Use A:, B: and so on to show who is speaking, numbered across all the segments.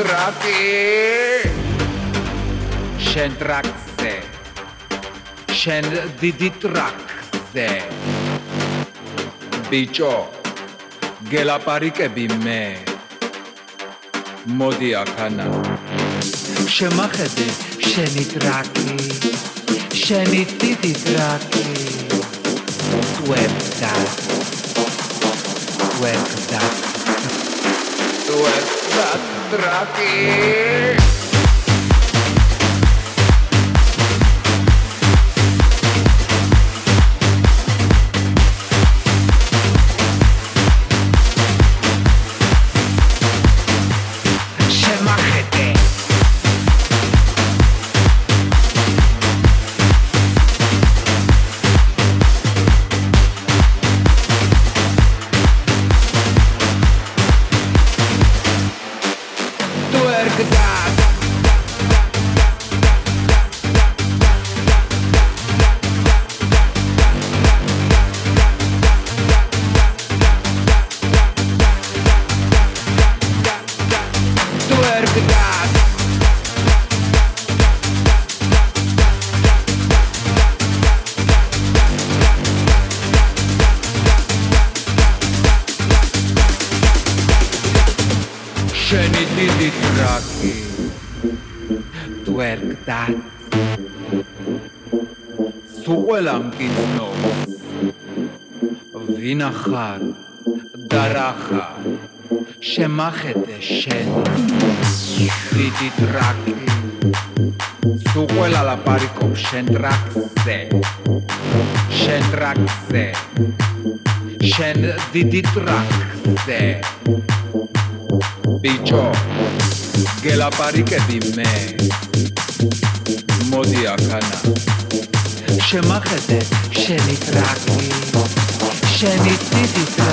A: drati Shendrakse Shendiditrakse Bicho. Gelaparikebi me Modi akana Shemakhedi Sheni draki Sheni titi draki Twebda Twebda Twebda Trati. שמחת אשן, תתרק, su quella la pari con Shendraxe, Shendraxe, Shendiditraxe, bicho, che la pari che di me, modiacana, Shemachete, Shenitraki, Shenititraxe,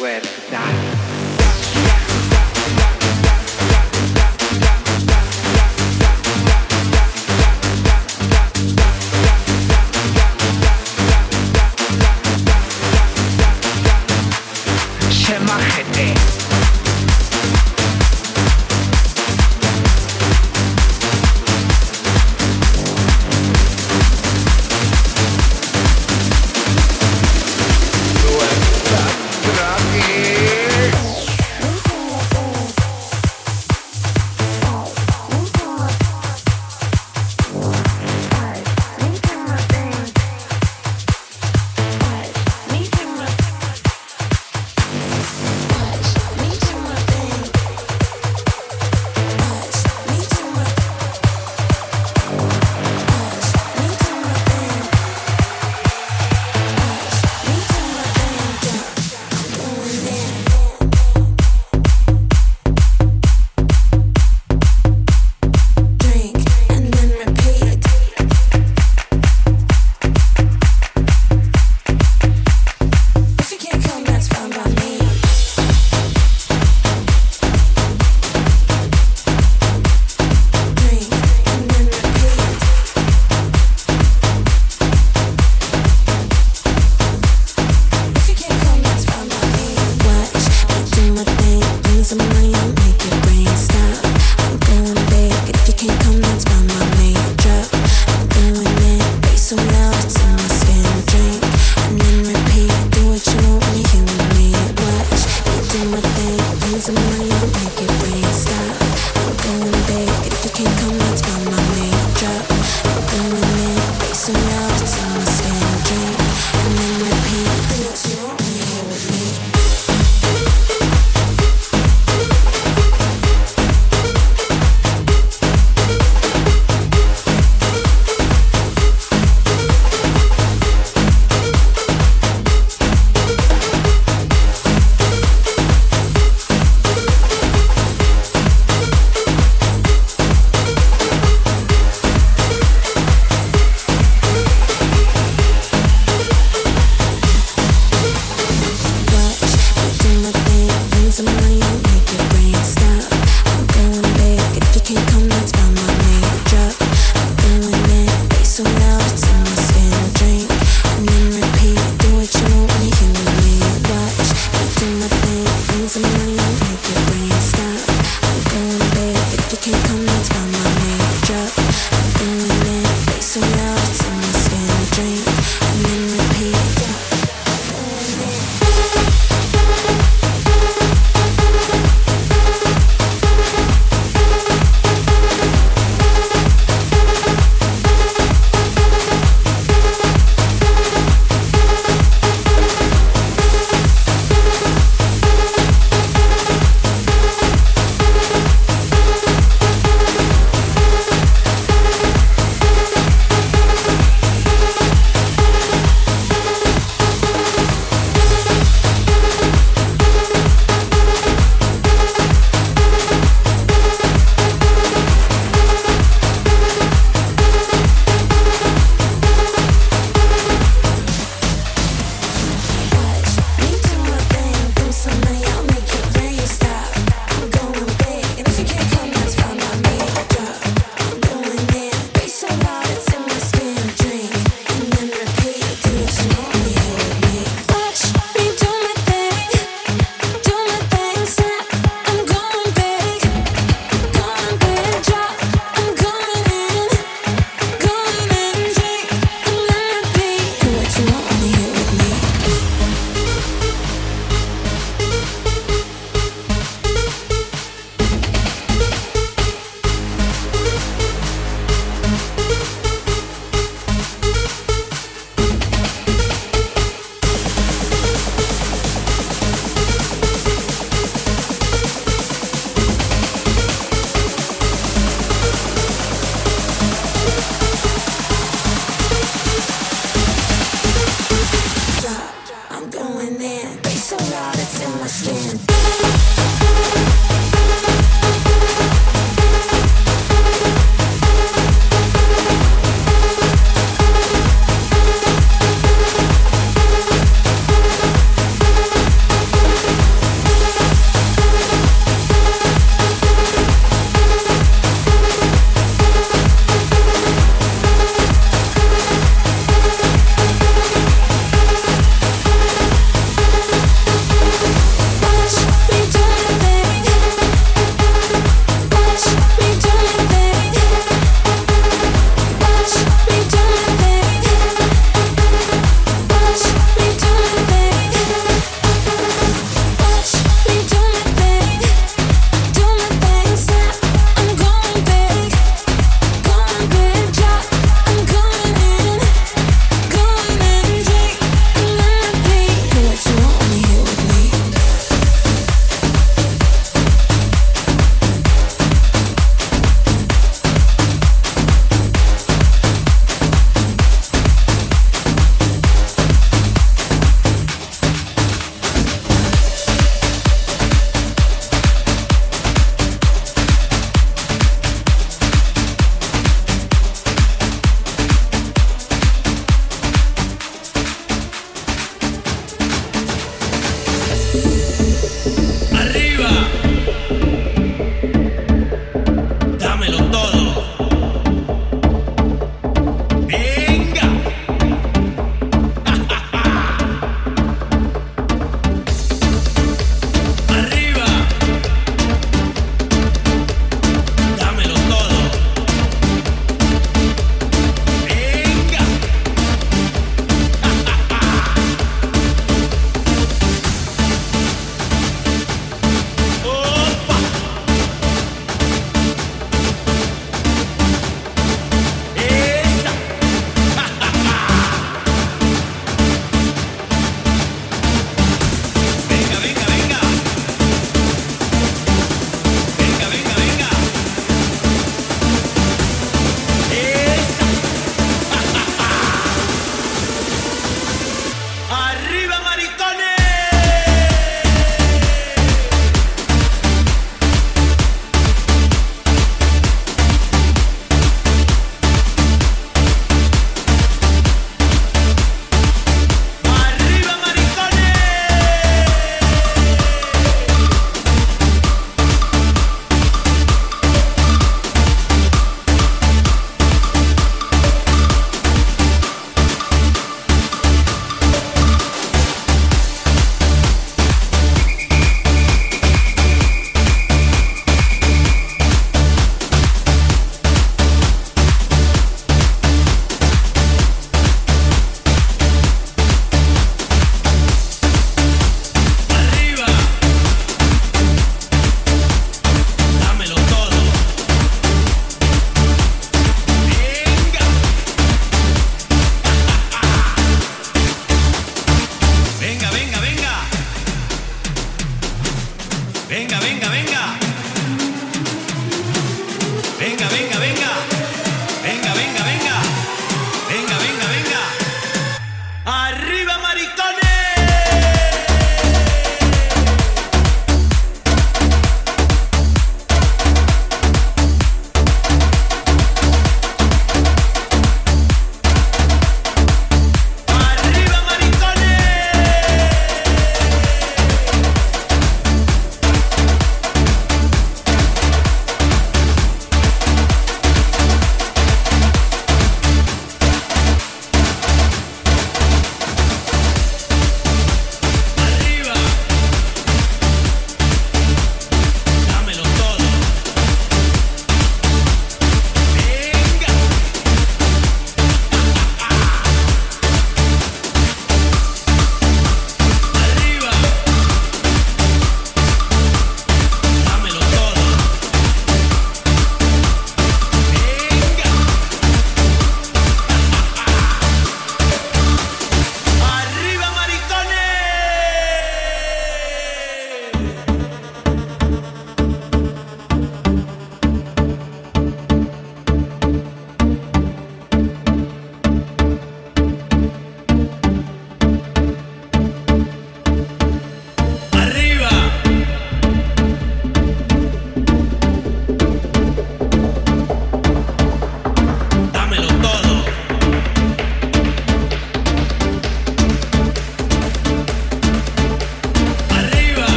A: Where Where that.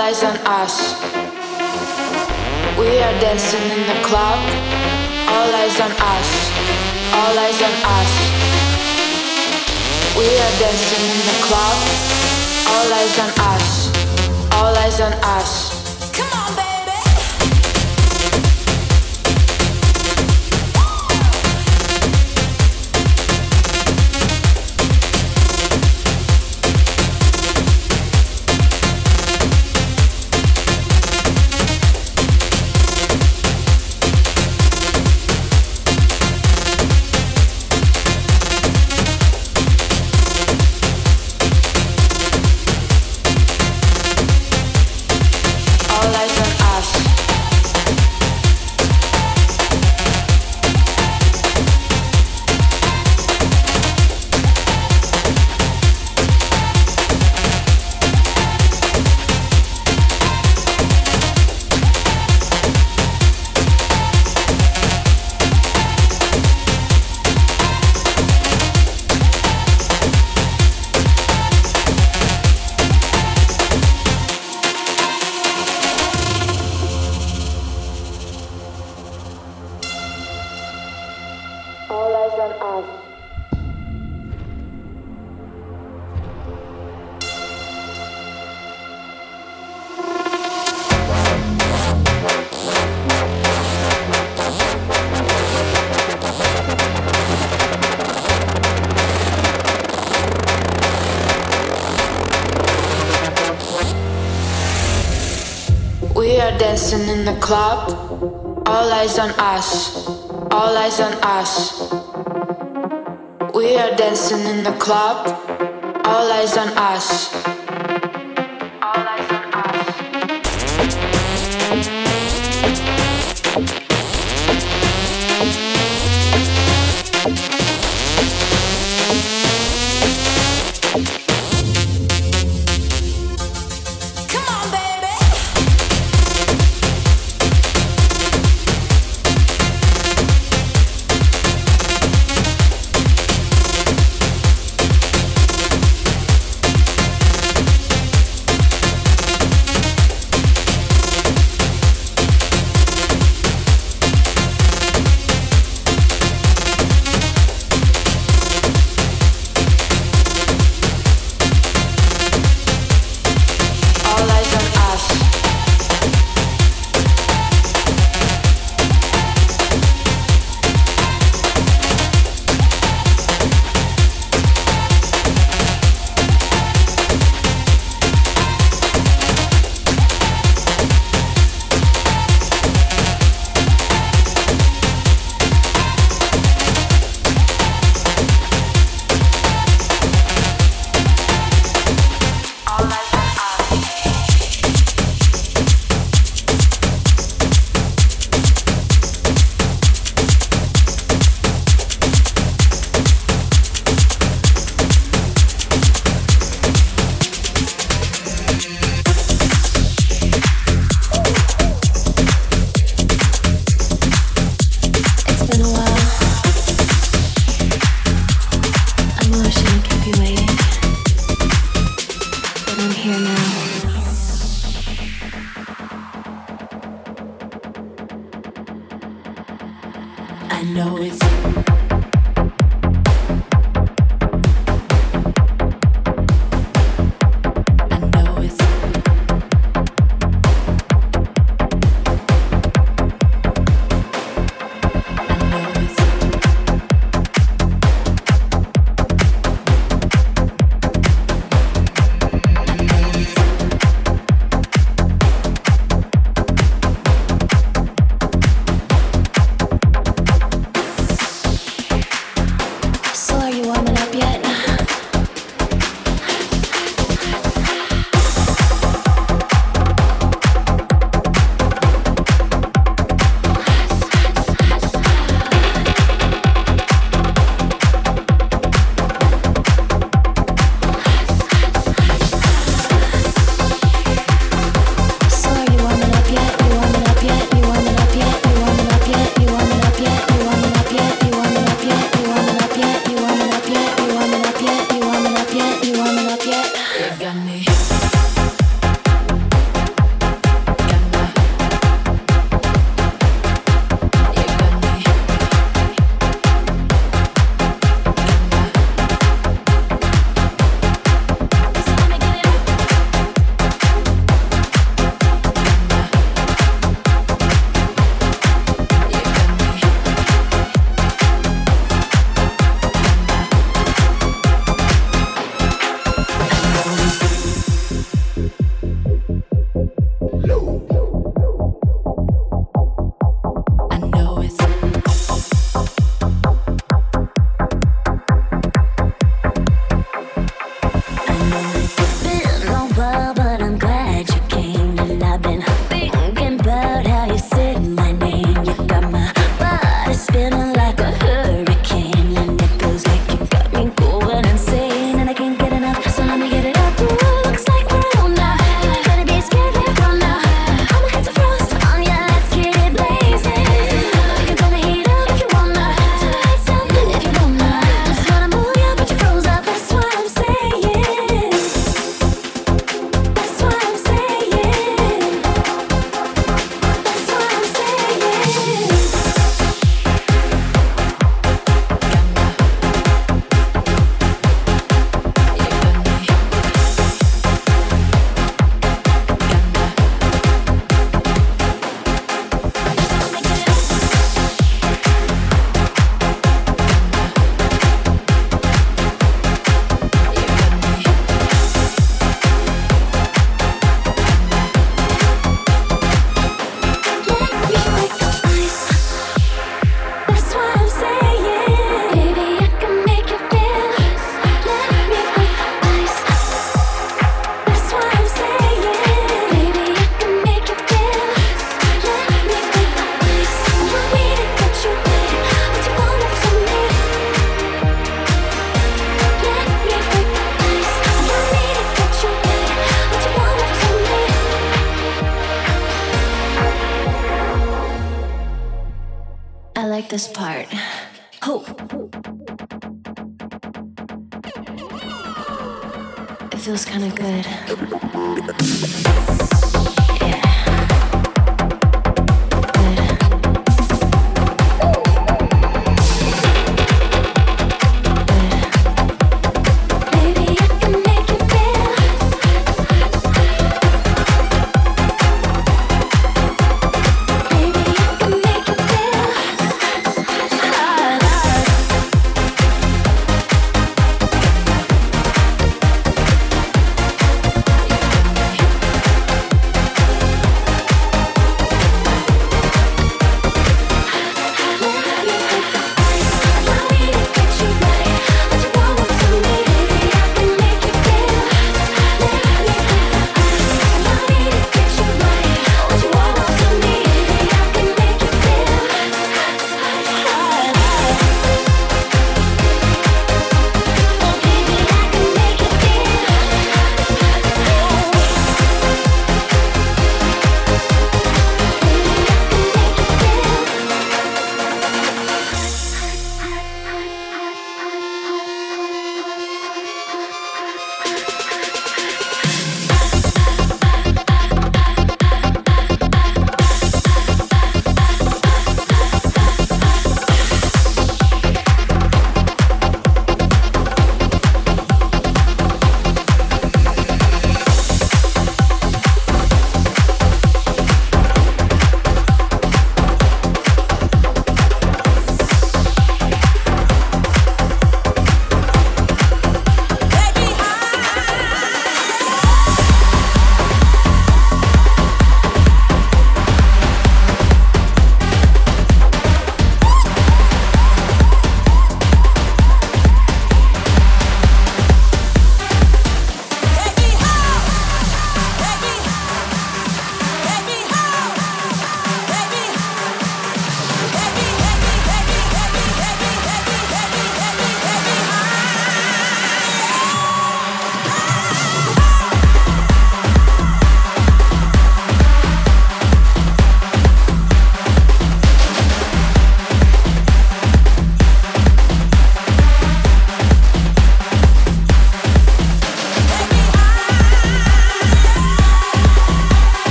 B: lies on us. We are dancing in the club. All lies on us. All lies on us. We are dancing in the club. All lies on us. All lies on us. lies on us. We are dancing in the club, all eyes on us.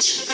C: See